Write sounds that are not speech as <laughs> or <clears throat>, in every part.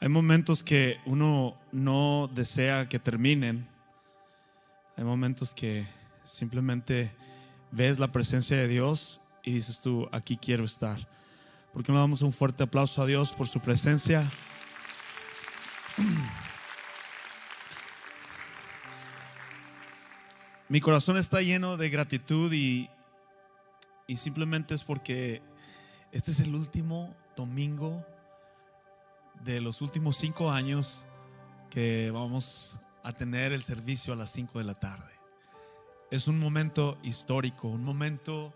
Hay momentos que uno no desea que terminen. Hay momentos que simplemente ves la presencia de Dios y dices tú, aquí quiero estar. ¿Por qué no damos un fuerte aplauso a Dios por su presencia? <clears throat> Mi corazón está lleno de gratitud y, y simplemente es porque este es el último domingo de los últimos cinco años que vamos a tener el servicio a las cinco de la tarde. Es un momento histórico, un momento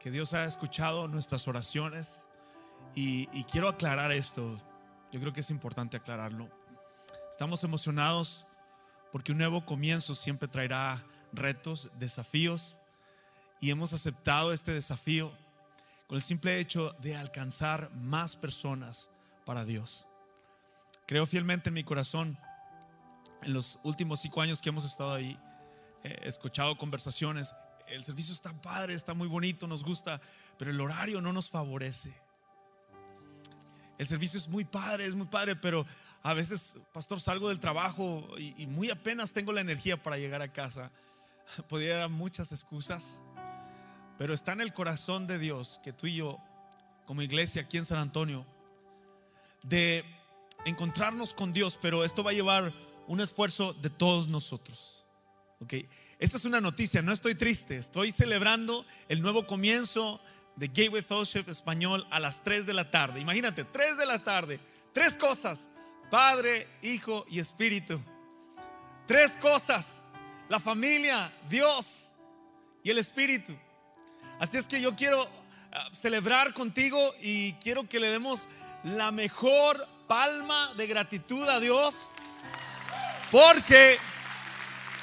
que Dios ha escuchado nuestras oraciones y, quiero aclarar esto. Yo creo que es importante aclararlo. Estamos emocionados porque un nuevo comienzo siempre traerá retos, desafíos y hemos aceptado este desafío con el simple hecho de alcanzar más personas para Dios. Creo fielmente en mi corazón, en los últimos cinco años que hemos estado ahí, he escuchado conversaciones, el servicio está padre, está muy bonito, nos gusta, pero el horario no nos favorece. El servicio es muy padre, es muy padre, pero a veces, pastor, salgo del trabajo y, muy apenas tengo la energía para llegar a casa. <laughs> Podría dar muchas excusas, pero está en el corazón de Dios que tú y yo, como iglesia aquí en San Antonio, de encontrarnos con Dios, pero esto va a llevar un esfuerzo de todos nosotros. Ok, esta es una noticia, no estoy triste, estoy celebrando el nuevo comienzo de Gateway Fellowship Español a las 3 de la tarde. Imagínate, 3 de la tarde, tres cosas, Padre, Hijo y Espíritu. Tres cosas, la familia, Dios y el Espíritu. Así es que yo quiero ah, celebrar contigo y quiero que le demos la mejor palma de gratitud a Dios porque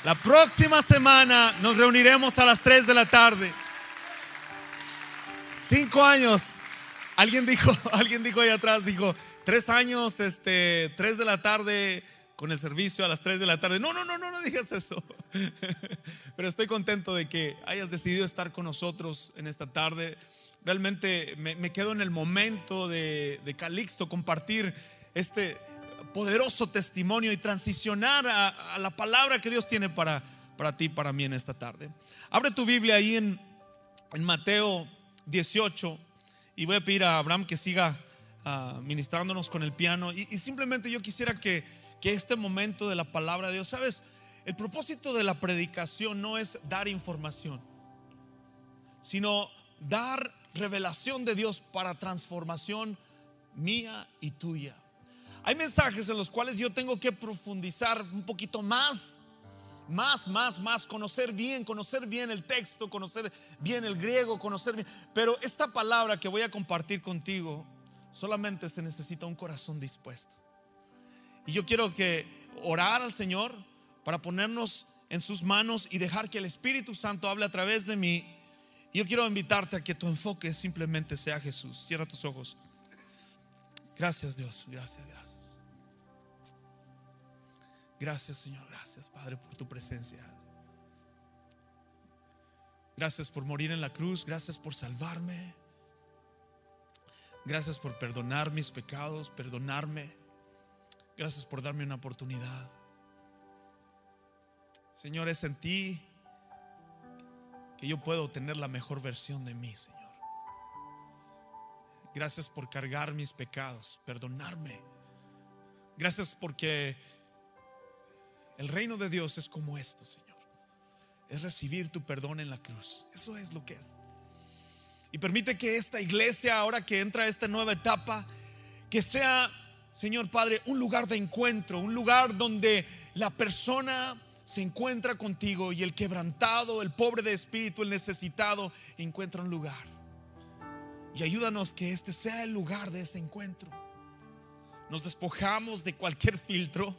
la próxima semana nos reuniremos a las 3 de la tarde. Cinco años. Alguien dijo, <laughs> alguien dijo ahí atrás, dijo, tres años, este, 3 de la tarde con el servicio a las 3 de la tarde. No, no, no, no, no digas eso. <laughs> Pero estoy contento de que hayas decidido estar con nosotros en esta tarde. Realmente me, quedo en el momento de Calixto compartir este poderoso testimonio y transicionar a, la palabra que Dios tiene para, para ti, para mí en esta tarde. Abre tu Biblia ahí en, en Mateo 18 y voy a pedir a Abraham que siga ah, ministrándonos con el piano y, simplemente yo quisiera que, que este momento de la palabra de Dios, sabes, el propósito de la predicación no es dar información, sino dar revelación de Dios para transformación mía y tuya. Hay mensajes en los cuales yo tengo que profundizar un poquito más, más, más, más, conocer bien, conocer bien el texto, conocer bien el griego, conocer bien. Pero esta palabra que voy a compartir contigo, solamente se necesita un corazón dispuesto. Y yo quiero que orar al Señor para ponernos en sus manos y dejar que el Espíritu Santo hable a través de mí. Yo quiero invitarte a que tu enfoque simplemente sea Jesús. Cierra tus ojos. Gracias Dios, gracias, gracias. Gracias Señor, gracias Padre por tu presencia. Gracias por morir en la cruz, gracias por salvarme. Gracias por perdonar mis pecados, perdonarme. Gracias por darme una oportunidad. Señor, es en ti que yo puedo tener la mejor versión de mí, Señor. Gracias por cargar mis pecados, perdonarme. Gracias porque el reino de Dios es como esto, Señor. Es recibir tu perdón en la cruz. Eso es lo que es. Y permite que esta iglesia, ahora que entra a esta nueva etapa, que sea, Señor Padre, un lugar de encuentro, un lugar donde la persona se encuentra contigo y el quebrantado, el pobre de espíritu, el necesitado, encuentra un lugar. Y ayúdanos que este sea el lugar de ese encuentro. Nos despojamos de cualquier filtro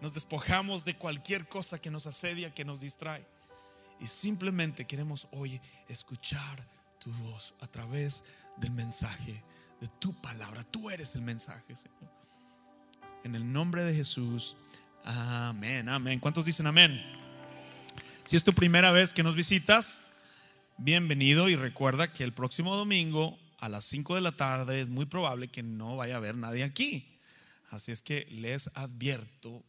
nos despojamos de cualquier cosa que nos asedia, que nos distrae. Y simplemente queremos hoy escuchar tu voz a través del mensaje, de tu palabra. Tú eres el mensaje, Señor. En el nombre de Jesús. Amén, amén. ¿Cuántos dicen amén? Si es tu primera vez que nos visitas, bienvenido y recuerda que el próximo domingo a las 5 de la tarde es muy probable que no vaya a haber nadie aquí. Así es que les advierto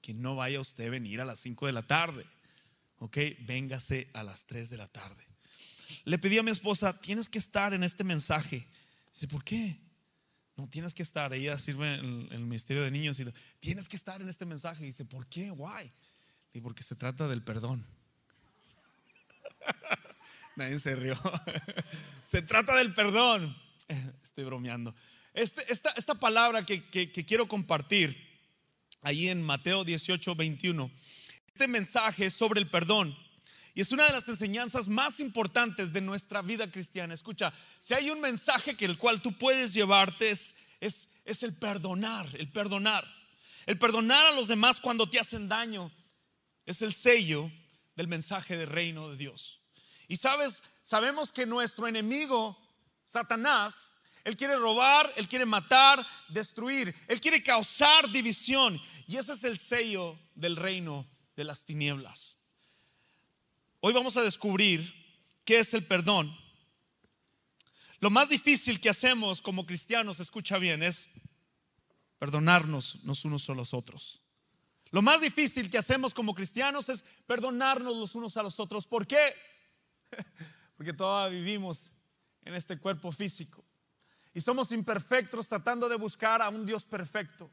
que no vaya usted a venir a las 5 de la tarde. Ok, véngase a las 3 de la tarde. Le pedí a mi esposa, tienes que estar en este mensaje. Dice, ¿por qué? No, tienes que estar. Ella sirve en el ministerio de niños y tienes que estar en este mensaje. Dice, ¿por qué? Why? Y porque se trata del perdón. <laughs> Nadie se rió. <laughs> se trata del perdón. <laughs> Estoy bromeando. Este, esta, esta, palabra que, que, quiero compartir ahí en Mateo 18, 21, este mensaje es sobre el perdón. Y es una de las enseñanzas más importantes de nuestra vida cristiana. Escucha, si hay un mensaje que el cual tú puedes llevarte es, es, es el perdonar, el perdonar. El perdonar a los demás cuando te hacen daño es el sello del mensaje de reino de Dios. Y sabes, sabemos que nuestro enemigo, Satanás, él quiere robar, él quiere matar, destruir, él quiere causar división. Y ese es el sello del reino de las tinieblas. Hoy vamos a descubrir qué es el perdón. Lo más difícil que hacemos como cristianos, escucha bien, es perdonarnos los unos a los otros. Lo más difícil que hacemos como cristianos es perdonarnos los unos a los otros. ¿Por qué? <laughs> Porque todavía vivimos en este cuerpo físico y somos imperfectos tratando de buscar a un Dios perfecto.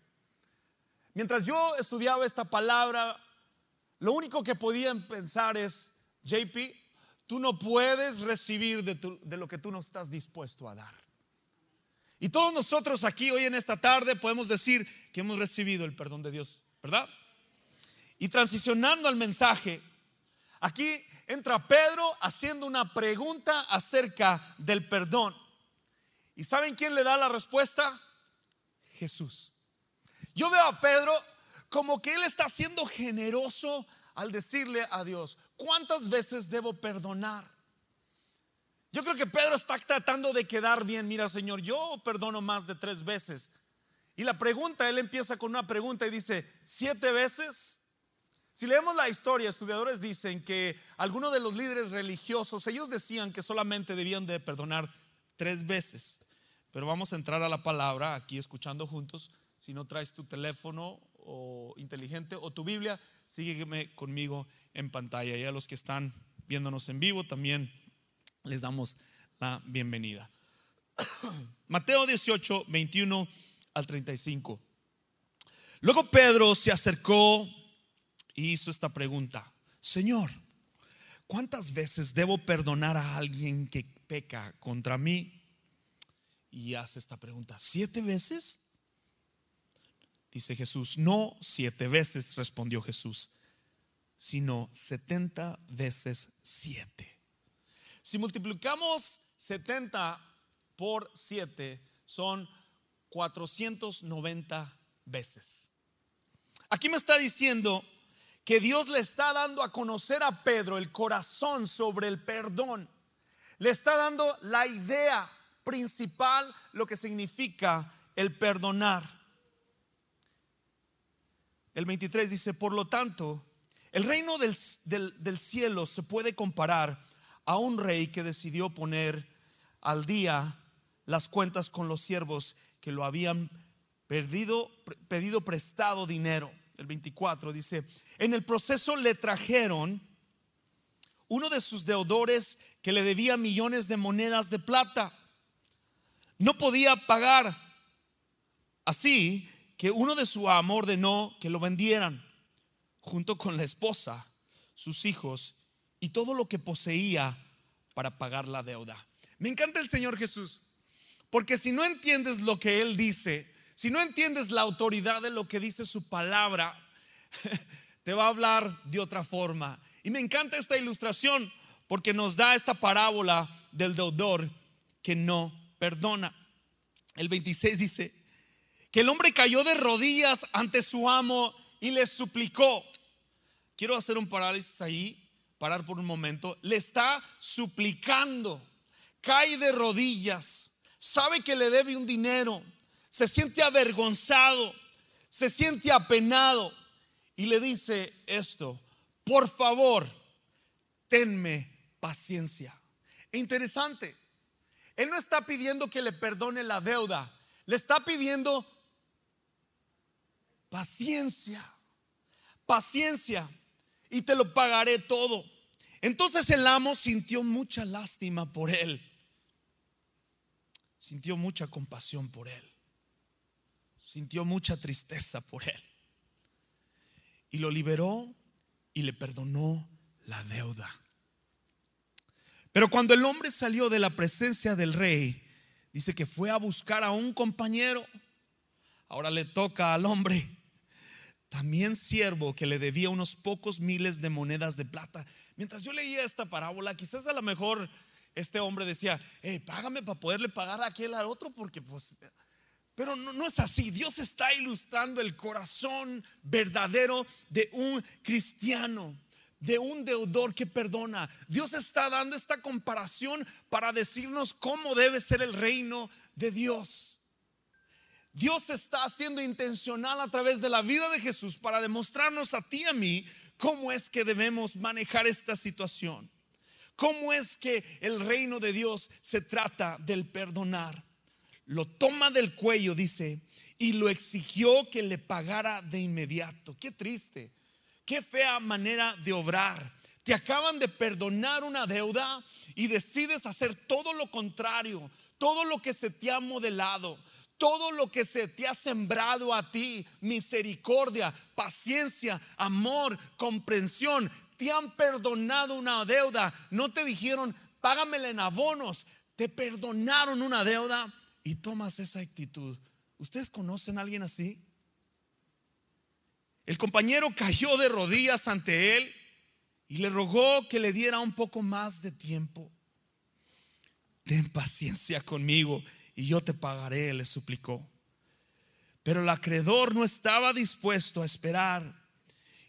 Mientras yo estudiaba esta palabra, lo único que podían pensar es, JP, tú no puedes recibir de, lo que tú no estás dispuesto a dar. Y todos nosotros aquí hoy en esta tarde podemos decir que hemos recibido el perdón de Dios, ¿verdad? Y transicionando al mensaje, aquí entra Pedro haciendo una pregunta acerca del perdón. ¿Y saben quién le da la respuesta? Jesús. Yo veo a Pedro como que él está siendo generoso al decirle a Dios, ¿cuántas veces debo perdonar? Yo creo que Pedro está tratando de quedar bien. Mira, Señor, yo perdono más de tres veces. Y la pregunta, él empieza con una pregunta y dice, ¿siete veces? Si leemos la historia, estudiadores dicen que algunos de los líderes religiosos, ellos decían que solamente debían de perdonar tres veces. Pero vamos a entrar a la palabra aquí escuchando juntos. Si no traes tu teléfono o inteligente o tu Biblia, sígueme conmigo en pantalla. Y a los que están viéndonos en vivo también les damos la bienvenida. <coughs> Mateo 18, 21 al 35. Luego Pedro se acercó y hizo esta pregunta. Señor, ¿cuántas veces debo perdonar a alguien que peca contra mí? Y hace esta pregunta, ¿siete veces? Dice Jesús, no siete veces, respondió Jesús, sino setenta veces siete. Si multiplicamos setenta por siete, son 490 veces. Aquí me está diciendo que Dios le está dando a conocer a Pedro el corazón sobre el perdón. Le está dando la idea principal, lo que significa el perdonar. El 23 dice, por lo tanto, el reino del, cielo se puede comparar a un rey que decidió poner al día las cuentas con los siervos que lo habían pedido prestado dinero. El 24 dice, en el proceso le trajeron uno de sus deudores que le debía millones de monedas de plata. No podía pagar. Así que uno de su amo ordenó que lo vendieran junto con la esposa, sus hijos y todo lo que poseía para pagar la deuda. Me encanta el Señor Jesús, porque si no entiendes lo que Él dice, si no entiendes la autoridad de lo que dice su palabra, <laughs> te va a hablar de otra forma. Y me encanta esta ilustración porque nos da esta parábola del deudor que no perdona. El 26 dice, que el hombre cayó de rodillas ante su amo y le suplicó. Quiero hacer un parálisis ahí, parar por un momento. Le está suplicando, cae de rodillas, sabe que le debe un dinero, se siente avergonzado, se siente apenado y le dice esto, por favor, tenme paciencia. Interesante, Él no está pidiendo que le perdone la deuda, le está pidiendo paciencia, paciencia, y te lo pagaré todo. Entonces el amo sintió mucha lástima por él, sintió mucha compasión por él, sintió mucha tristeza por él, y lo liberó y le perdonó la deuda. Pero cuando el hombre salió de la presencia del rey, dice que fue a buscar a un compañero. Ahora le toca al hombre, también siervo que le debía unos pocos miles de monedas de plata. Mientras yo leía esta parábola, quizás a lo mejor este hombre decía, hey, págame para poderle pagar a aquel al otro, porque pues... Pero no, es así. Dios está ilustrando el corazón verdadero de un cristiano de un deudor que perdona. Dios está dando esta comparación para decirnos cómo debe ser el reino de Dios. Dios está haciendo intencional a través de la vida de Jesús para demostrarnos a ti y a mí cómo es que debemos manejar esta situación. Cómo es que el reino de Dios se trata del perdonar. Lo toma del cuello, dice, y lo exigió que le pagara de inmediato. Qué triste Qué fea manera de obrar. Te acaban de perdonar una deuda y decides hacer todo lo contrario, todo lo que se te ha modelado, todo lo que se te ha sembrado a ti, misericordia, paciencia, amor, comprensión. Te han perdonado una deuda, no te dijeron, págamela en abonos, te perdonaron una deuda y tomas esa actitud. ¿Ustedes conocen a alguien así? El compañero cayó de rodillas ante él y le rogó que le diera un poco más de tiempo. Ten paciencia conmigo y yo te pagaré, le suplicó. Pero el acreedor no estaba dispuesto a esperar.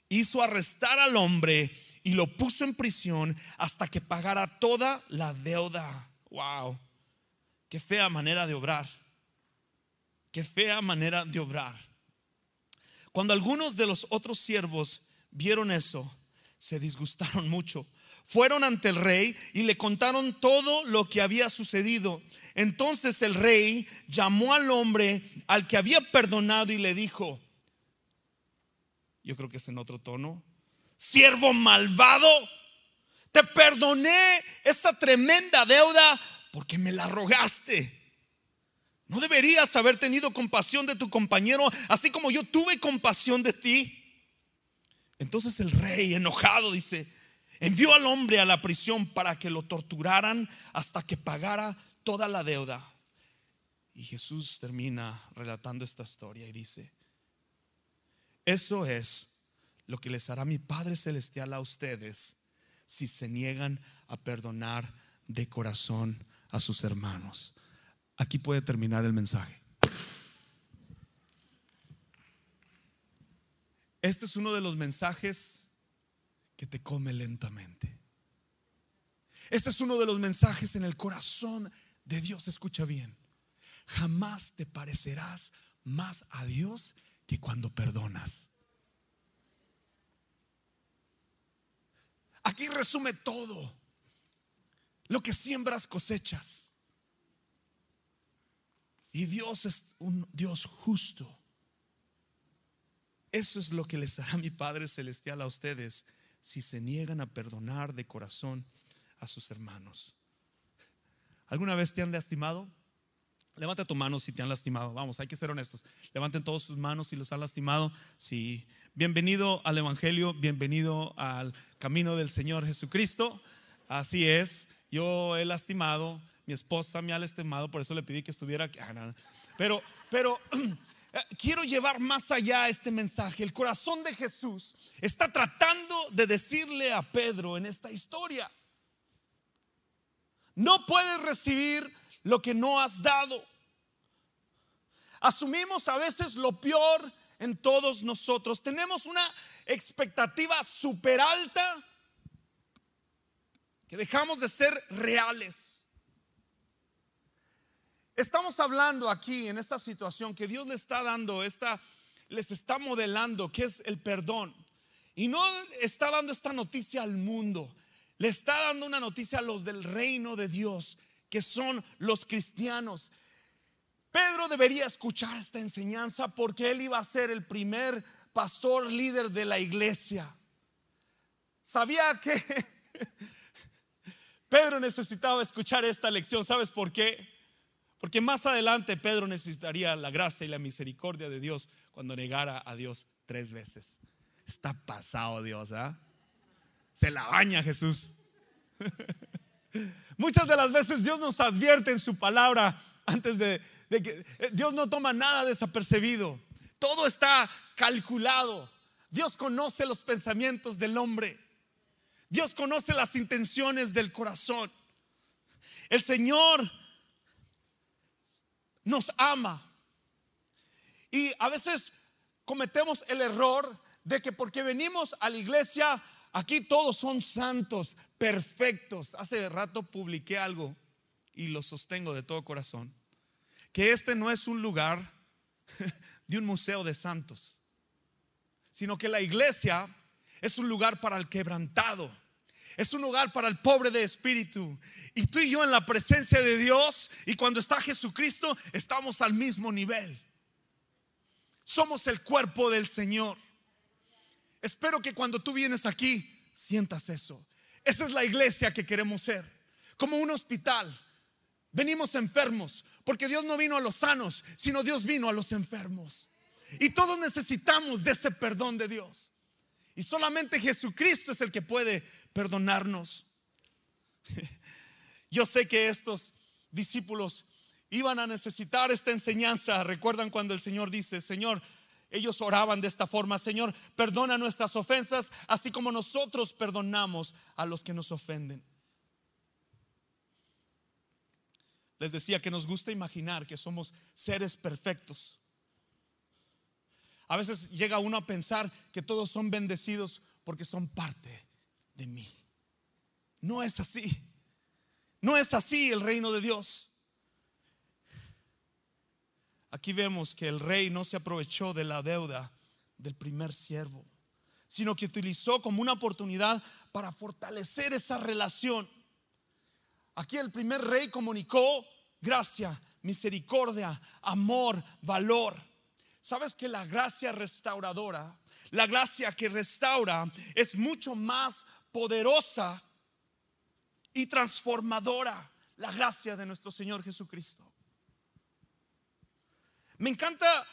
Hizo arrestar al hombre y lo puso en prisión hasta que pagara toda la deuda. Wow, qué fea manera de obrar. Qué fea manera de obrar. Cuando algunos de los otros siervos vieron eso, se disgustaron mucho. Fueron ante el rey y le contaron todo lo que había sucedido. Entonces el rey llamó al hombre al que había perdonado y le dijo, yo creo que es en otro tono, siervo malvado, te perdoné esa tremenda deuda porque me la rogaste. ¿No deberías haber tenido compasión de tu compañero así como yo tuve compasión de ti? Entonces el rey, enojado, dice, envió al hombre a la prisión para que lo torturaran hasta que pagara toda la deuda. Y Jesús termina relatando esta historia y dice, eso es lo que les hará mi Padre Celestial a ustedes si se niegan a perdonar de corazón a sus hermanos. Aquí puede terminar el mensaje. Este es uno de los mensajes que te come lentamente. Este es uno de los mensajes en el corazón de Dios. Escucha bien. Jamás te parecerás más a Dios que cuando perdonas. Aquí resume todo. Lo que siembras cosechas. Y Dios es un Dios justo. Eso es lo que les hará mi Padre Celestial a ustedes si se niegan a perdonar de corazón a sus hermanos. ¿Alguna vez te han lastimado? Levanta tu mano si te han lastimado. Vamos, hay que ser honestos. Levanten todas sus manos si los han lastimado. Sí. Bienvenido al Evangelio, bienvenido al camino del Señor Jesucristo. Así es. Yo he lastimado, mi esposa me ha lastimado, por eso le pedí que estuviera aquí. Ah, pero, pero <clears throat> eh, quiero llevar más allá este mensaje. El corazón de Jesús está tratando de decirle a Pedro en esta historia, no puedes recibir lo que no has dado. Asumimos a veces lo peor en todos nosotros. Tenemos una expectativa súper alta que dejamos de ser reales. Estamos hablando aquí en esta situación que Dios le está dando, esta, les está modelando que es el perdón. Y no está dando esta noticia al mundo, le está dando una noticia a los del reino de Dios, que son los cristianos. Pedro debería escuchar esta enseñanza porque él iba a ser el primer pastor líder de la iglesia. Sabía que <laughs> Pedro necesitaba escuchar esta lección. ¿Sabes por qué? Porque más adelante Pedro necesitaría la gracia y la misericordia de Dios cuando negara a Dios tres veces. Está pasado Dios, ¿ah? Se la baña Jesús. <laughs> Muchas de las veces Dios nos advierte en su palabra antes de, de que eh, Dios no toma nada desapercibido. Todo está calculado. Dios conoce los pensamientos del hombre. Dios conoce las intenciones del corazón. El Señor nos ama. Y a veces cometemos el error de que porque venimos a la iglesia, aquí todos son santos, perfectos. Hace rato publiqué algo y lo sostengo de todo corazón. Que este no es un lugar <laughs> de un museo de santos, sino que la iglesia es un lugar para el quebrantado. Es un lugar para el pobre de espíritu. Y tú y yo en la presencia de Dios y cuando está Jesucristo estamos al mismo nivel. Somos el cuerpo del Señor. Espero que cuando tú vienes aquí sientas eso. Esa es la iglesia que queremos ser. Como un hospital. Venimos enfermos porque Dios no vino a los sanos, sino Dios vino a los enfermos. Y todos necesitamos de ese perdón de Dios. Y solamente Jesucristo es el que puede perdonarnos. <laughs> Yo sé que estos discípulos iban a necesitar esta enseñanza. Recuerdan cuando el Señor dice, Señor, ellos oraban de esta forma, Señor, perdona nuestras ofensas, así como nosotros perdonamos a los que nos ofenden. Les decía que nos gusta imaginar que somos seres perfectos. A veces llega uno a pensar que todos son bendecidos porque son parte de mí. No es así. No es así el reino de Dios. Aquí vemos que el rey no se aprovechó de la deuda del primer siervo, sino que utilizó como una oportunidad para fortalecer esa relación. Aquí el primer rey comunicó gracia, misericordia, amor, valor. Sabes que la gracia restauradora, la gracia que restaura es mucho más poderosa y transformadora, la gracia de nuestro Señor Jesucristo. Me encanta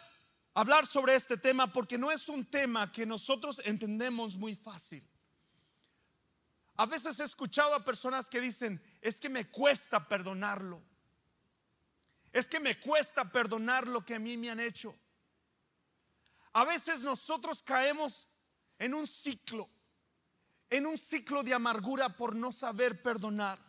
hablar sobre este tema porque no es un tema que nosotros entendemos muy fácil. A veces he escuchado a personas que dicen, es que me cuesta perdonarlo. Es que me cuesta perdonar lo que a mí me han hecho. A veces nosotros caemos en un ciclo, en un ciclo de amargura por no saber perdonar.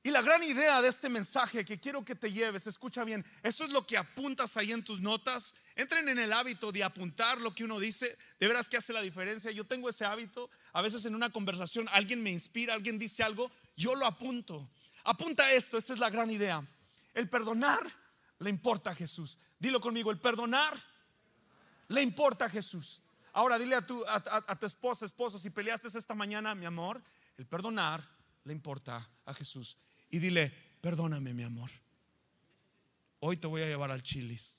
Y la gran idea de este mensaje que quiero que te lleves, escucha bien, esto es lo que apuntas ahí en tus notas. Entren en el hábito de apuntar lo que uno dice, de veras que hace la diferencia. Yo tengo ese hábito, a veces en una conversación alguien me inspira, alguien dice algo, yo lo apunto. Apunta esto, esta es la gran idea. El perdonar le importa a Jesús. Dilo conmigo, el perdonar le importa a Jesús. Ahora dile a tu, a, tu esposa, esposo, si peleaste esta mañana, mi amor, el perdonar le importa a Jesús. Y dile, perdóname, mi amor. Hoy te voy a llevar al chilis.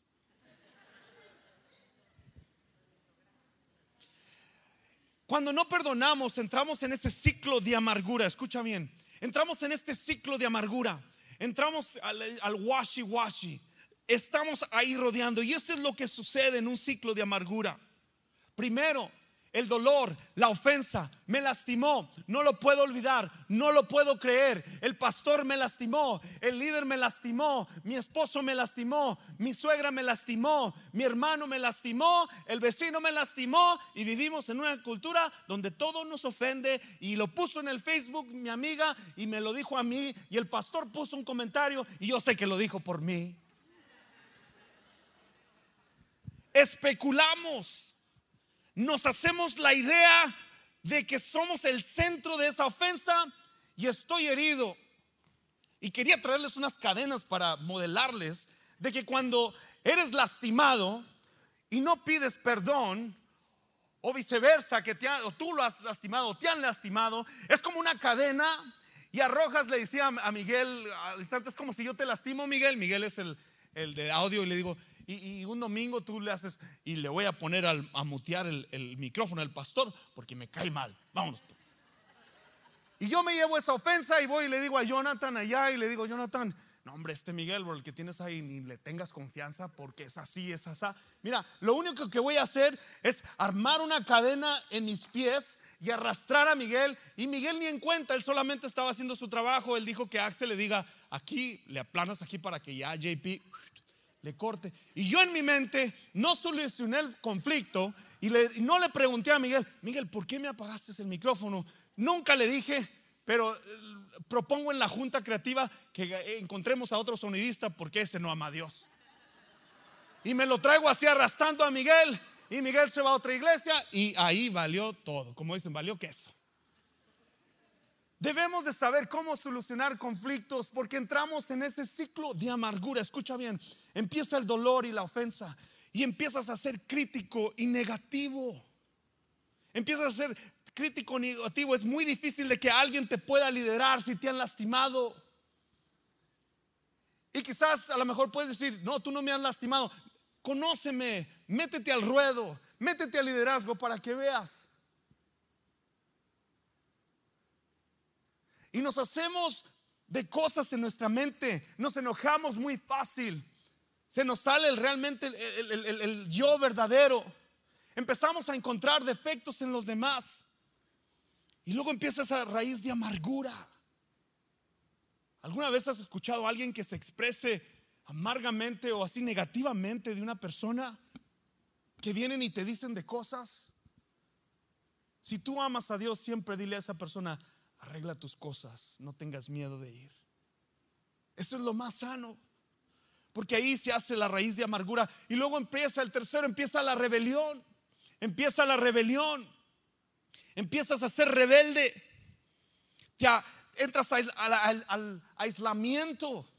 Cuando no perdonamos, entramos en ese ciclo de amargura. Escucha bien, entramos en este ciclo de amargura. Entramos al, al washi-washi estamos ahí rodeando. Y esto es lo que sucede en un ciclo de amargura. Primero, el dolor, la ofensa, me lastimó, no lo puedo olvidar, no lo puedo creer. El pastor me lastimó, el líder me lastimó, mi esposo me lastimó, mi suegra me lastimó, mi hermano me lastimó, el vecino me lastimó y vivimos en una cultura donde todo nos ofende y lo puso en el Facebook mi amiga y me lo dijo a mí y el pastor puso un comentario y yo sé que lo dijo por mí. Especulamos, nos hacemos la idea de que somos el centro de esa ofensa y estoy herido. Y quería traerles unas cadenas para modelarles de que cuando eres lastimado y no pides perdón, o viceversa, que te o tú lo has lastimado, te han lastimado, es como una cadena Y a Rojas le decía a Miguel, al instante es como si yo te lastimo, Miguel. Miguel es el, el de audio y le digo, y, un domingo tú le haces, y le voy a poner al, a mutear el, el micrófono al pastor porque me cae mal. Vámonos. Y yo me llevo esa ofensa y voy y le digo a Jonathan allá y le digo, Jonathan, no, hombre, este Miguel, por el que tienes ahí, ni le tengas confianza porque es así, es así. Mira, lo único que voy a hacer es armar una cadena en mis pies y arrastrar a Miguel. Y Miguel ni en cuenta, él solamente estaba haciendo su trabajo. Él dijo que Axel le diga, aquí, le aplanas aquí para que ya JP le corte. Y yo en mi mente no solucioné el conflicto y, no le pregunté a Miguel, Miguel, ¿por qué me apagaste el micrófono? Nunca le dije, pero eh, propongo en la junta creativa que encontremos a otro sonidista porque ese no ama a Dios. Y me lo traigo así arrastrando a Miguel. Y Miguel se va a otra iglesia y ahí valió todo. Como dicen, valió queso. Debemos de saber cómo solucionar conflictos porque entramos en ese ciclo de amargura. Escucha bien, empieza el dolor y la ofensa y empiezas a ser crítico y negativo. Empiezas a ser crítico negativo, es muy difícil de que alguien te pueda liderar si te han lastimado. Y quizás a lo mejor puedes decir, no, tú no me has lastimado. Conóceme, métete al ruedo, métete al liderazgo para que veas. Y nos hacemos de cosas en nuestra mente, nos enojamos muy fácil. Se nos sale realmente el yo verdadero. Empezamos a encontrar defectos en los demás. Y luego empieza esa raíz de amargura. ¿Alguna vez has escuchado a alguien que se exprese amargamente o así negativamente de una persona? Que vienen y te dicen de cosas. Si tú amas a Dios, siempre dile a esa persona, arregla tus cosas, no tengas miedo de ir. Eso es lo más sano. Porque ahí se hace la raíz de amargura. Y luego empieza el tercero, empieza la rebelión. Empieza la rebelión empiezas a ser rebelde, ya entras al, aislamiento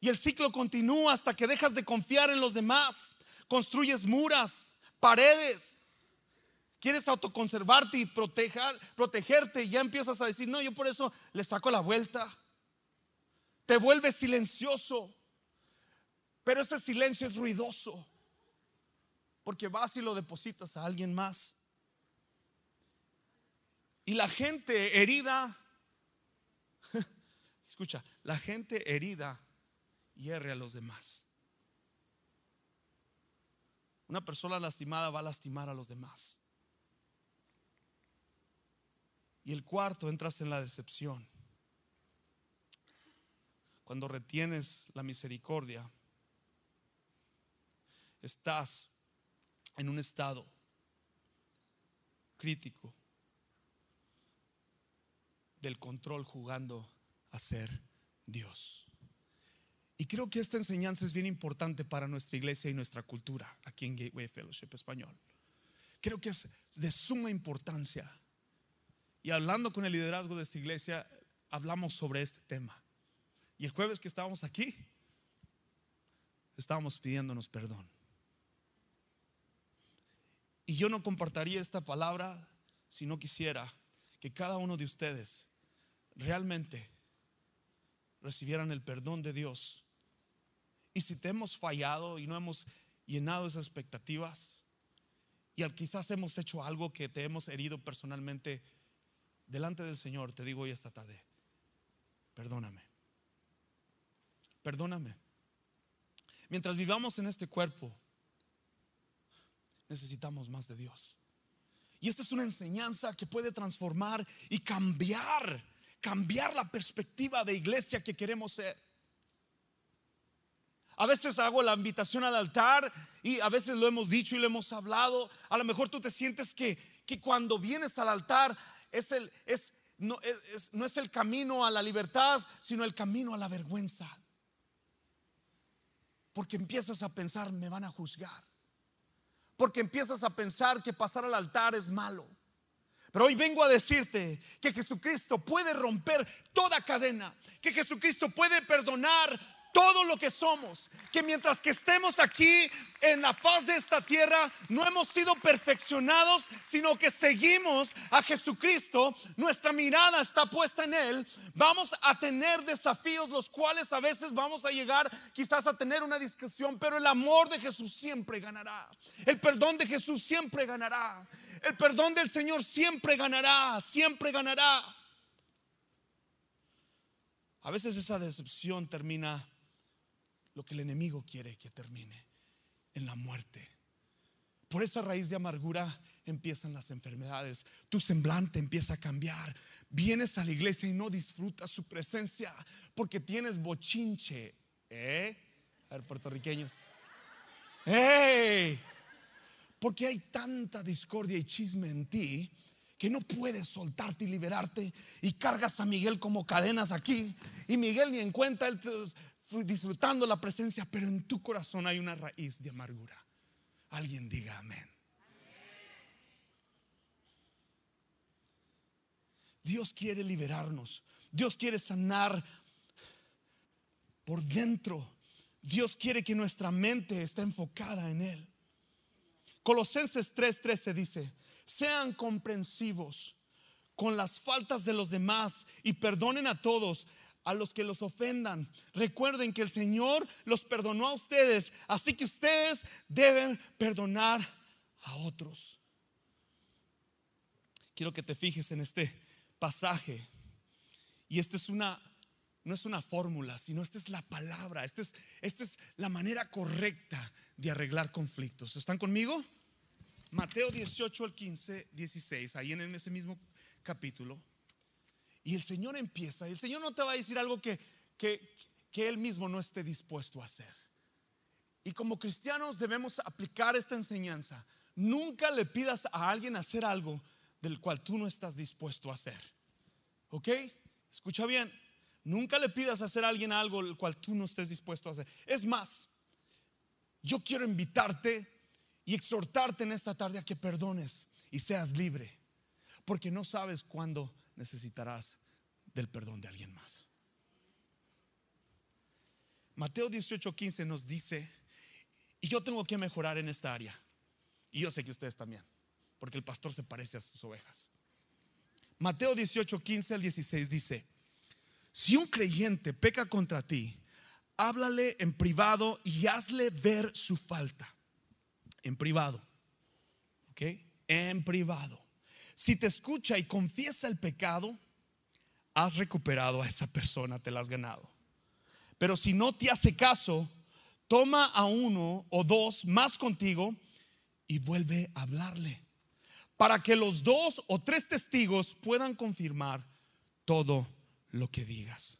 y el ciclo continúa hasta que dejas de confiar en los demás, construyes muras, paredes. Quieres autoconservarte y proteger, protegerte y ya empiezas a decir, no, yo por eso le saco la vuelta. Te vuelves silencioso, pero ese silencio es ruidoso, porque vas y lo depositas a alguien más. Y la gente herida, <laughs> escucha, la gente herida hierre a los demás. Una persona lastimada va a lastimar a los demás. Y el cuarto, entras en la decepción. Cuando retienes la misericordia, estás en un estado crítico del control jugando a ser Dios. Y creo que esta enseñanza es bien importante para nuestra iglesia y nuestra cultura aquí en Gateway Fellowship Español. Creo que es de suma importancia. Y hablando con el liderazgo de esta iglesia, hablamos sobre este tema. Y el jueves que estábamos aquí, estábamos pidiéndonos perdón. Y yo no compartiría esta palabra si no quisiera que cada uno de ustedes realmente recibieran el perdón de Dios. Y si te hemos fallado y no hemos llenado esas expectativas, y al quizás hemos hecho algo que te hemos herido personalmente delante del Señor, te digo hoy esta tarde, perdóname. Perdóname. Mientras vivamos en este cuerpo, necesitamos más de Dios. Y esta es una enseñanza que puede transformar y cambiar cambiar la perspectiva de iglesia que queremos ser. A veces hago la invitación al altar y a veces lo hemos dicho y lo hemos hablado. A lo mejor tú te sientes que, que cuando vienes al altar es el, es, no, es, no es el camino a la libertad, sino el camino a la vergüenza. Porque empiezas a pensar, me van a juzgar. Porque empiezas a pensar que pasar al altar es malo. Pero hoy vengo a decirte que Jesucristo puede romper toda cadena, que Jesucristo puede perdonar todo lo que somos, que mientras que estemos aquí en la faz de esta tierra, no hemos sido perfeccionados, sino que seguimos a Jesucristo, nuestra mirada está puesta en Él, vamos a tener desafíos los cuales a veces vamos a llegar quizás a tener una discusión, pero el amor de Jesús siempre ganará, el perdón de Jesús siempre ganará, el perdón del Señor siempre ganará, siempre ganará. A veces esa decepción termina lo que el enemigo quiere que termine en la muerte. Por esa raíz de amargura empiezan las enfermedades. Tu semblante empieza a cambiar. Vienes a la iglesia y no disfrutas su presencia porque tienes bochinche. ¿Eh? A ver, puertorriqueños. ¡Hey! Porque hay tanta discordia y chisme en ti que no puedes soltarte y liberarte y cargas a Miguel como cadenas aquí y Miguel ni en cuenta, él disfrutando la presencia, pero en tu corazón hay una raíz de amargura. Alguien diga amén. Dios quiere liberarnos. Dios quiere sanar por dentro. Dios quiere que nuestra mente esté enfocada en Él. Colosenses 3:13 dice, sean comprensivos con las faltas de los demás y perdonen a todos a los que los ofendan. Recuerden que el Señor los perdonó a ustedes, así que ustedes deben perdonar a otros. Quiero que te fijes en este pasaje. Y esta es una no es una fórmula, sino esta es la palabra, esta es, esta es la manera correcta de arreglar conflictos. ¿Están conmigo? Mateo 18 al 15, 16, ahí en ese mismo capítulo. Y el Señor empieza, el Señor no te va a decir algo que, que, que Él mismo no esté dispuesto a hacer. Y como cristianos debemos aplicar esta enseñanza. Nunca le pidas a alguien hacer algo del cual tú no estás dispuesto a hacer. ¿Ok? Escucha bien. Nunca le pidas hacer a alguien algo del cual tú no estés dispuesto a hacer. Es más, yo quiero invitarte y exhortarte en esta tarde a que perdones y seas libre. Porque no sabes cuándo necesitarás del perdón de alguien más. Mateo 18:15 nos dice, y yo tengo que mejorar en esta área. Y yo sé que ustedes también, porque el pastor se parece a sus ovejas. Mateo 18:15 al 16 dice, si un creyente peca contra ti, háblale en privado y hazle ver su falta. En privado. ¿Ok? En privado. Si te escucha y confiesa el pecado, has recuperado a esa persona, te la has ganado. Pero si no te hace caso, toma a uno o dos más contigo y vuelve a hablarle. Para que los dos o tres testigos puedan confirmar todo lo que digas.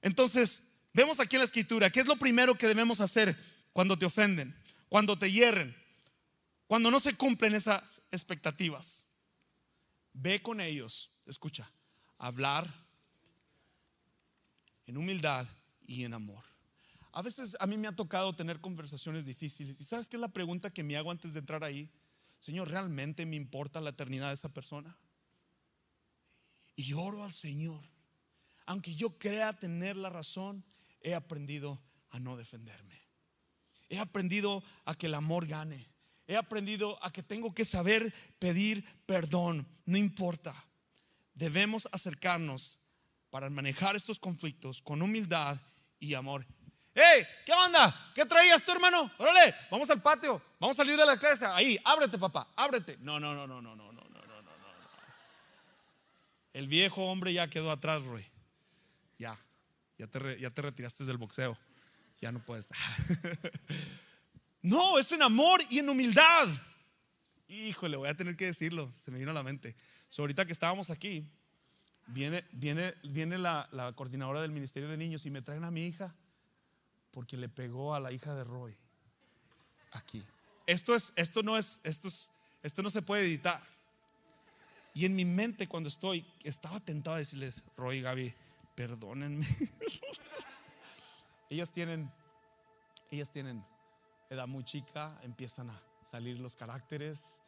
Entonces, vemos aquí en la escritura, ¿qué es lo primero que debemos hacer cuando te ofenden, cuando te hierren, cuando no se cumplen esas expectativas? Ve con ellos, escucha, hablar en humildad y en amor. A veces a mí me ha tocado tener conversaciones difíciles. ¿Y sabes qué es la pregunta que me hago antes de entrar ahí? Señor, ¿realmente me importa la eternidad de esa persona? Y oro al Señor. Aunque yo crea tener la razón, he aprendido a no defenderme. He aprendido a que el amor gane he aprendido a que tengo que saber pedir perdón, no importa. Debemos acercarnos para manejar estos conflictos con humildad y amor. Hey, ¿qué onda? ¿Qué traías tu hermano? Órale, vamos al patio, vamos a salir de la iglesia. Ahí, ábrete, papá, ábrete. No, no, no, no, no, no, no, no, no, no. El viejo hombre ya quedó atrás, Roy. Ya, ya te, ya te retiraste del boxeo. Ya no puedes. <laughs> No, es en amor y en humildad. Híjole, voy a tener que decirlo, se me vino a la mente. ahorita que estábamos aquí, viene, viene, viene la, coordinadora del Ministerio de Niños y me traen a mi hija porque le pegó a la hija de Roy. Aquí. Esto es, esto no es, esto es, esto no se puede editar. Y en mi mente cuando estoy, estaba tentado a decirles, Roy, Gaby, perdónenme. <laughs> ellas tienen, ellas tienen edad muy chica empiezan a salir los caracteres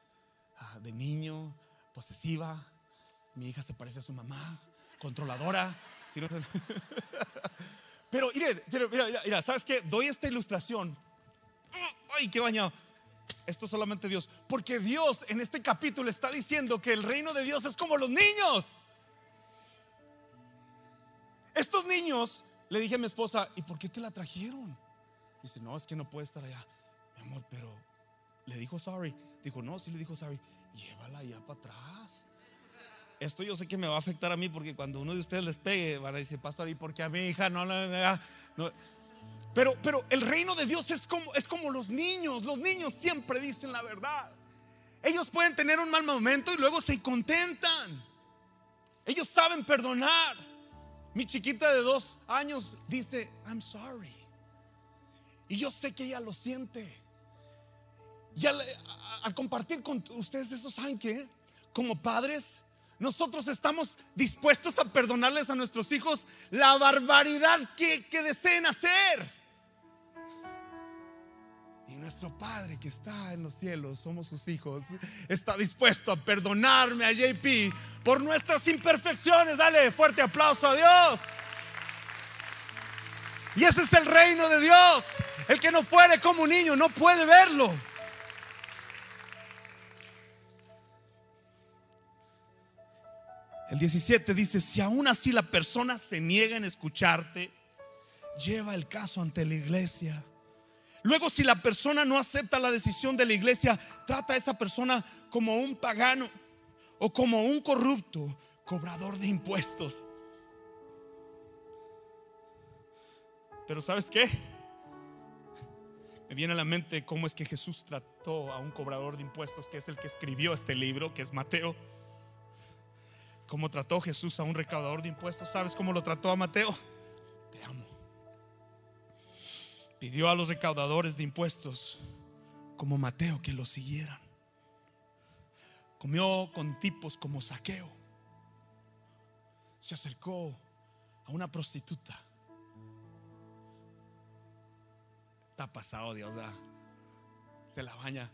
ah, de niño, posesiva. Mi hija se parece a su mamá, controladora. <laughs> Pero mira, mira, mira, mira, ¿sabes qué? Doy esta ilustración. Ay, qué bañado. Esto solamente Dios. Porque Dios en este capítulo está diciendo que el reino de Dios es como los niños. Estos niños, le dije a mi esposa, ¿y por qué te la trajeron? Dice, no, es que no puede estar allá. Mi amor, pero le dijo sorry. Dijo, no, sí le dijo sorry. Llévala allá para atrás. Esto yo sé que me va a afectar a mí porque cuando uno de ustedes les pegue, van a decir, pastor, ¿y por qué a mi hija no la... No, pero, pero el reino de Dios es como, es como los niños. Los niños siempre dicen la verdad. Ellos pueden tener un mal momento y luego se contentan. Ellos saben perdonar. Mi chiquita de dos años dice, I'm sorry. Y yo sé que ella lo siente. Y al, compartir con ustedes eso, ¿saben qué? Como padres, nosotros estamos dispuestos a perdonarles a nuestros hijos la barbaridad que, que deseen hacer. Y nuestro Padre que está en los cielos, somos sus hijos, está dispuesto a perdonarme a JP por nuestras imperfecciones. Dale fuerte aplauso a Dios. Y ese es el reino de Dios. El que no fuere como un niño no puede verlo. El 17 dice, si aún así la persona se niega en escucharte, lleva el caso ante la iglesia Luego, si la persona no acepta la decisión de la iglesia, trata a esa persona como un pagano o como un corrupto cobrador de impuestos. Pero ¿sabes qué? Me viene a la mente cómo es que Jesús trató a un cobrador de impuestos, que es el que escribió este libro, que es Mateo. Cómo trató Jesús a un recaudador de impuestos. ¿Sabes cómo lo trató a Mateo? pidió a los recaudadores de impuestos como Mateo que lo siguieran. Comió con tipos como saqueo. Se acercó a una prostituta. Está pasado Dios, se la baña.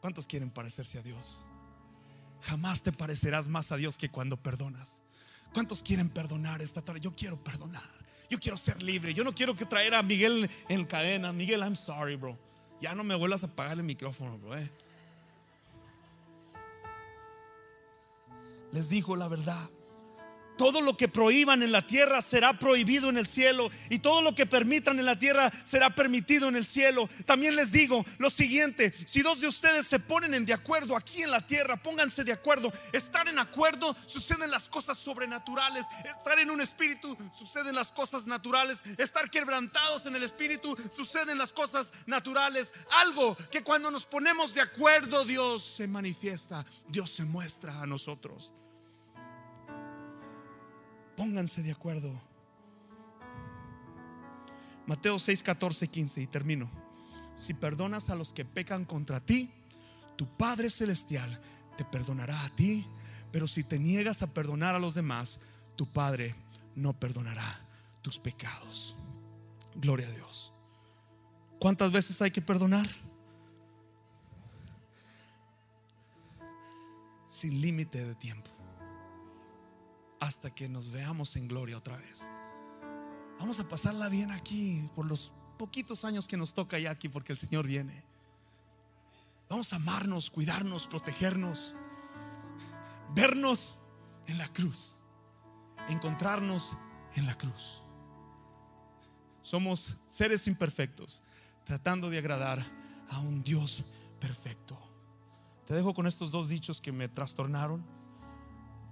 ¿Cuántos quieren parecerse a Dios? Jamás te parecerás más a Dios que cuando perdonas. ¿Cuántos quieren perdonar esta tarde? Yo quiero perdonar. Yo quiero ser libre. Yo no quiero que traer a Miguel en cadena. Miguel, I'm sorry, bro. Ya no me vuelvas a apagar el micrófono, bro. Eh. Les dijo la verdad. Todo lo que prohíban en la tierra será prohibido en el cielo y todo lo que permitan en la tierra será permitido en el cielo. También les digo lo siguiente, si dos de ustedes se ponen en de acuerdo aquí en la tierra, pónganse de acuerdo. Estar en acuerdo suceden las cosas sobrenaturales. Estar en un espíritu suceden las cosas naturales. Estar quebrantados en el espíritu suceden las cosas naturales. Algo que cuando nos ponemos de acuerdo Dios se manifiesta, Dios se muestra a nosotros. Pónganse de acuerdo. Mateo 6, 14, 15 y termino. Si perdonas a los que pecan contra ti, tu Padre Celestial te perdonará a ti, pero si te niegas a perdonar a los demás, tu Padre no perdonará tus pecados. Gloria a Dios. ¿Cuántas veces hay que perdonar? Sin límite de tiempo hasta que nos veamos en gloria otra vez. Vamos a pasarla bien aquí por los poquitos años que nos toca ya aquí porque el Señor viene. Vamos a amarnos, cuidarnos, protegernos, vernos en la cruz, encontrarnos en la cruz. Somos seres imperfectos tratando de agradar a un Dios perfecto. Te dejo con estos dos dichos que me trastornaron.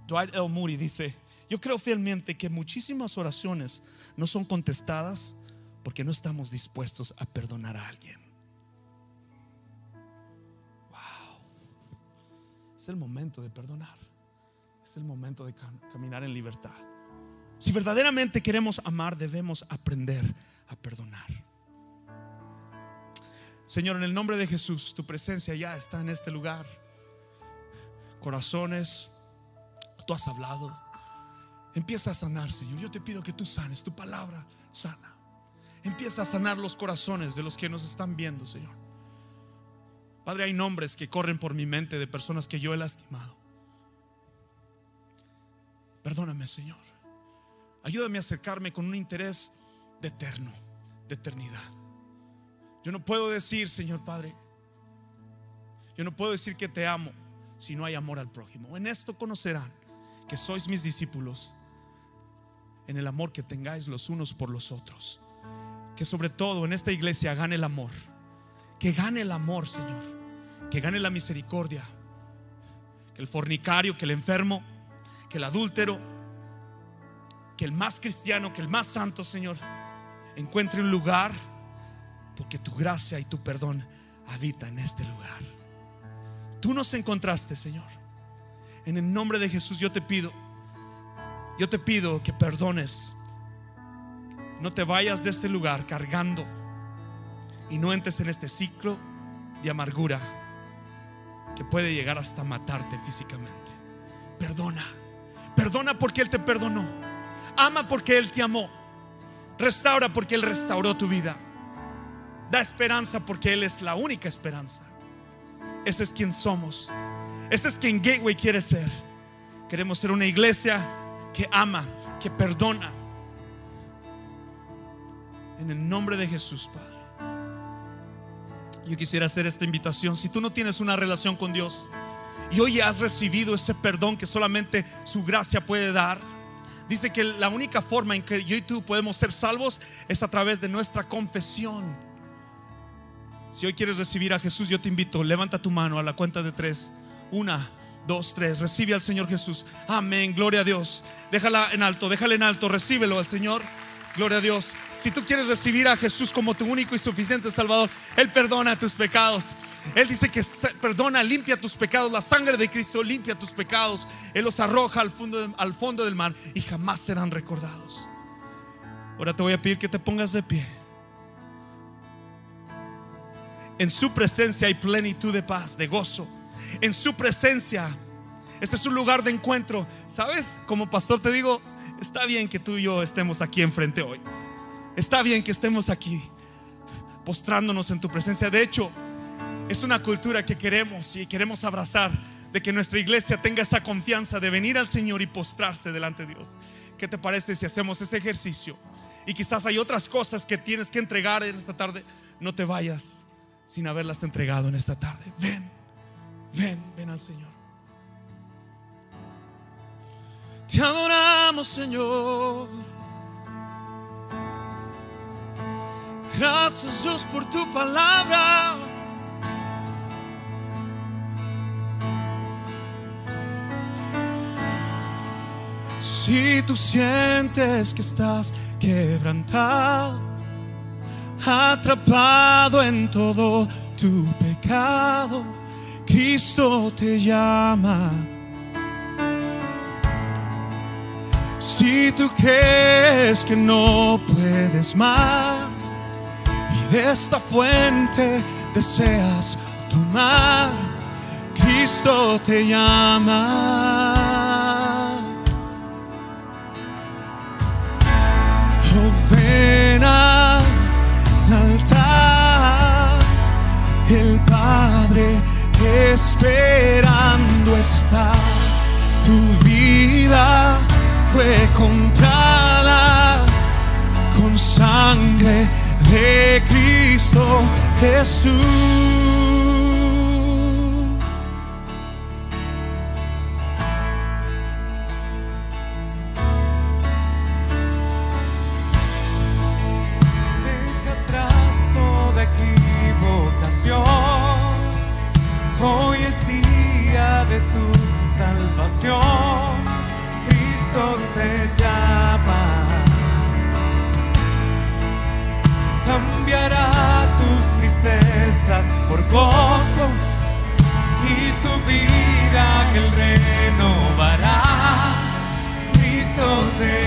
Dwight L. Moody dice, yo creo fielmente que muchísimas oraciones no son contestadas porque no estamos dispuestos a perdonar a alguien. Wow. Es el momento de perdonar. Es el momento de caminar en libertad. Si verdaderamente queremos amar, debemos aprender a perdonar. Señor, en el nombre de Jesús, tu presencia ya está en este lugar. Corazones Tú has hablado. Empieza a sanar, Señor. Yo te pido que tú sanes. Tu palabra sana. Empieza a sanar los corazones de los que nos están viendo, Señor. Padre, hay nombres que corren por mi mente de personas que yo he lastimado. Perdóname, Señor. Ayúdame a acercarme con un interés de eterno, de eternidad. Yo no puedo decir, Señor Padre, yo no puedo decir que te amo si no hay amor al prójimo. En esto conocerán que sois mis discípulos, en el amor que tengáis los unos por los otros. Que sobre todo en esta iglesia gane el amor. Que gane el amor, Señor. Que gane la misericordia. Que el fornicario, que el enfermo, que el adúltero, que el más cristiano, que el más santo, Señor, encuentre un lugar porque tu gracia y tu perdón habita en este lugar. Tú nos encontraste, Señor. En el nombre de Jesús yo te pido, yo te pido que perdones. No te vayas de este lugar cargando y no entres en este ciclo de amargura que puede llegar hasta matarte físicamente. Perdona, perdona porque Él te perdonó. Ama porque Él te amó. Restaura porque Él restauró tu vida. Da esperanza porque Él es la única esperanza. Ese es quien somos. Ese es quien Gateway quiere ser. Queremos ser una iglesia que ama, que perdona. En el nombre de Jesús, Padre. Yo quisiera hacer esta invitación. Si tú no tienes una relación con Dios y hoy has recibido ese perdón que solamente su gracia puede dar, dice que la única forma en que yo y tú podemos ser salvos es a través de nuestra confesión. Si hoy quieres recibir a Jesús, yo te invito, levanta tu mano a la cuenta de tres. Una, dos, tres. Recibe al Señor Jesús. Amén. Gloria a Dios. Déjala en alto, déjala en alto. Recíbelo al Señor. Gloria a Dios. Si tú quieres recibir a Jesús como tu único y suficiente Salvador, Él perdona tus pecados. Él dice que perdona, limpia tus pecados. La sangre de Cristo limpia tus pecados. Él los arroja al fondo, al fondo del mar y jamás serán recordados. Ahora te voy a pedir que te pongas de pie. En su presencia hay plenitud de paz, de gozo. En su presencia, este es un lugar de encuentro. ¿Sabes? Como pastor te digo, está bien que tú y yo estemos aquí enfrente hoy. Está bien que estemos aquí postrándonos en tu presencia. De hecho, es una cultura que queremos y queremos abrazar de que nuestra iglesia tenga esa confianza de venir al Señor y postrarse delante de Dios. ¿Qué te parece si hacemos ese ejercicio? Y quizás hay otras cosas que tienes que entregar en esta tarde. No te vayas sin haberlas entregado en esta tarde. Ven, ven, ven al Señor. Te adoramos, Señor. Gracias, Dios, por tu palabra. Si tú sientes que estás quebrantado, atrapado en todo tu pecado, Cristo te llama. Si tú crees que no puedes más y de esta fuente deseas tomar, Cristo te llama. Oh, ven al altar, el Padre esperando está. Tu vida fue comprada con sangre de Cristo Jesús. Cristo te llama. Cambiará tus tristezas por gozo y tu vida Él renovará. Cristo te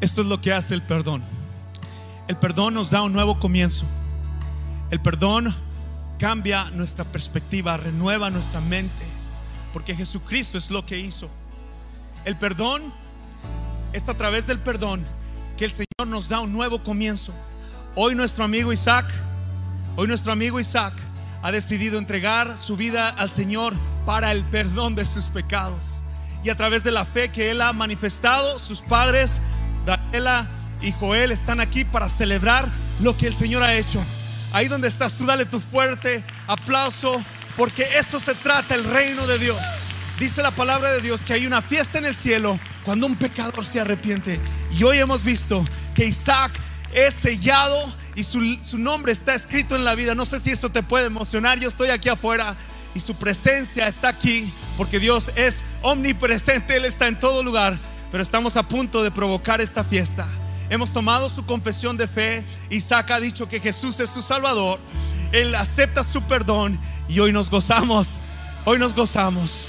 Esto es lo que hace el perdón. El perdón nos da un nuevo comienzo. El perdón cambia nuestra perspectiva, renueva nuestra mente, porque Jesucristo es lo que hizo. El perdón es a través del perdón que el Señor nos da un nuevo comienzo. Hoy nuestro amigo Isaac, hoy nuestro amigo Isaac ha decidido entregar su vida al Señor para el perdón de sus pecados. Y a través de la fe que él ha manifestado, sus padres, Daniela y Joel, están aquí para celebrar lo que el Señor ha hecho. Ahí donde estás, tú dale tu fuerte aplauso, porque eso se trata el reino de Dios. Dice la palabra de Dios que hay una fiesta en el cielo cuando un pecador se arrepiente. Y hoy hemos visto que Isaac es sellado y su, su nombre está escrito en la vida. No sé si eso te puede emocionar. Yo estoy aquí afuera y su presencia está aquí porque Dios es omnipresente. Él está en todo lugar. Pero estamos a punto de provocar esta fiesta. Hemos tomado su confesión de fe. Isaac ha dicho que Jesús es su Salvador. Él acepta su perdón y hoy nos gozamos. Hoy nos gozamos.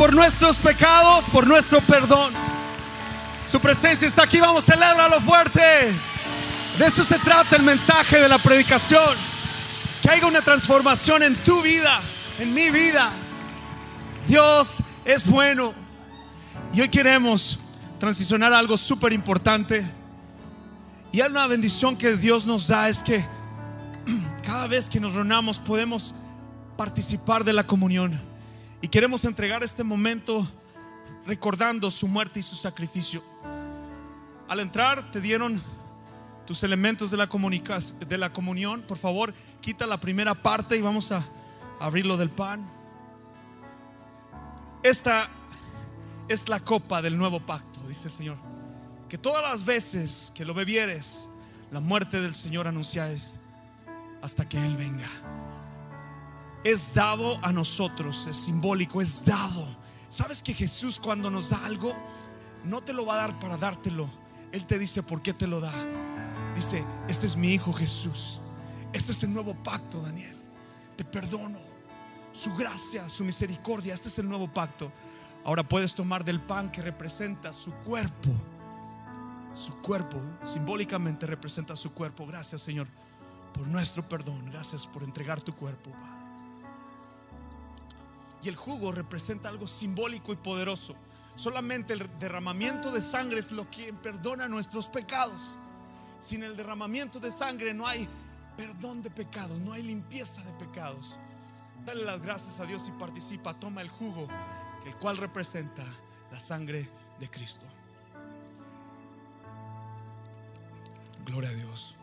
Por nuestros pecados, por nuestro perdón. Su presencia está aquí, vamos, celébralo fuerte. De eso se trata el mensaje de la predicación. Que haya una transformación en tu vida, en mi vida. Dios es bueno. Y hoy queremos transicionar algo súper importante. Y una bendición que Dios nos da es que <clears throat> cada vez que nos reunamos podemos participar de la comunión. Y queremos entregar este momento recordando su muerte y su sacrificio. Al entrar te dieron tus elementos de la, de la comunión. Por favor, quita la primera parte y vamos a abrirlo del pan. Esta es la copa del nuevo pacto, dice el Señor. Que todas las veces que lo bebieres, la muerte del Señor anunciáis hasta que Él venga. Es dado a nosotros, es simbólico, es dado. ¿Sabes que Jesús cuando nos da algo, no te lo va a dar para dártelo? Él te dice por qué te lo da. Dice, este es mi Hijo Jesús. Este es el nuevo pacto, Daniel. Te perdono. Su gracia, su misericordia, este es el nuevo pacto. Ahora puedes tomar del pan que representa su cuerpo. Su cuerpo simbólicamente representa su cuerpo. Gracias, Señor, por nuestro perdón. Gracias por entregar tu cuerpo, Padre. Y el jugo representa algo simbólico y poderoso. Solamente el derramamiento de sangre es lo que perdona nuestros pecados. Sin el derramamiento de sangre no hay perdón de pecados, no hay limpieza de pecados. Dale las gracias a Dios y participa. Toma el jugo, el cual representa la sangre de Cristo. Gloria a Dios.